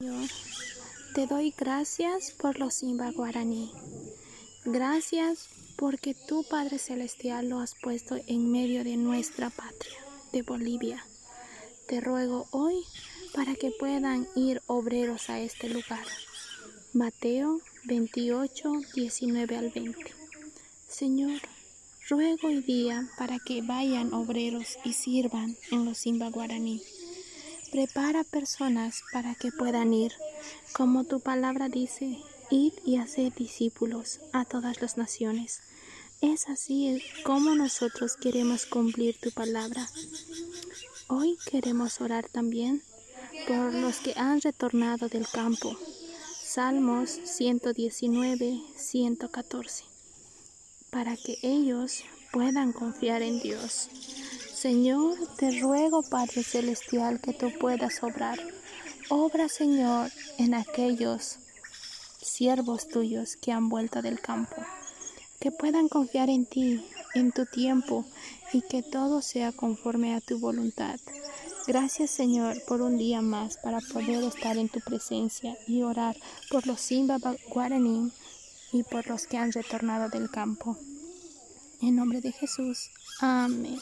Señor, te doy gracias por los Simba Guaraní. Gracias porque tú, Padre Celestial, lo has puesto en medio de nuestra patria, de Bolivia. Te ruego hoy para que puedan ir obreros a este lugar. Mateo 28, 19 al 20. Señor, ruego hoy día para que vayan obreros y sirvan en los Simba Guaraní. Prepara personas para que puedan ir, como tu palabra dice, id y hacer discípulos a todas las naciones. Es así como nosotros queremos cumplir tu palabra. Hoy queremos orar también por los que han retornado del campo. Salmos 119, 114. Para que ellos puedan confiar en Dios. Señor, te ruego, Padre Celestial, que tú puedas obrar. Obra, Señor, en aquellos siervos tuyos que han vuelto del campo. Que puedan confiar en ti, en tu tiempo, y que todo sea conforme a tu voluntad. Gracias Señor por un día más para poder estar en tu presencia y orar por los Simba Guaraní y por los que han retornado del campo. En nombre de Jesús. Amén.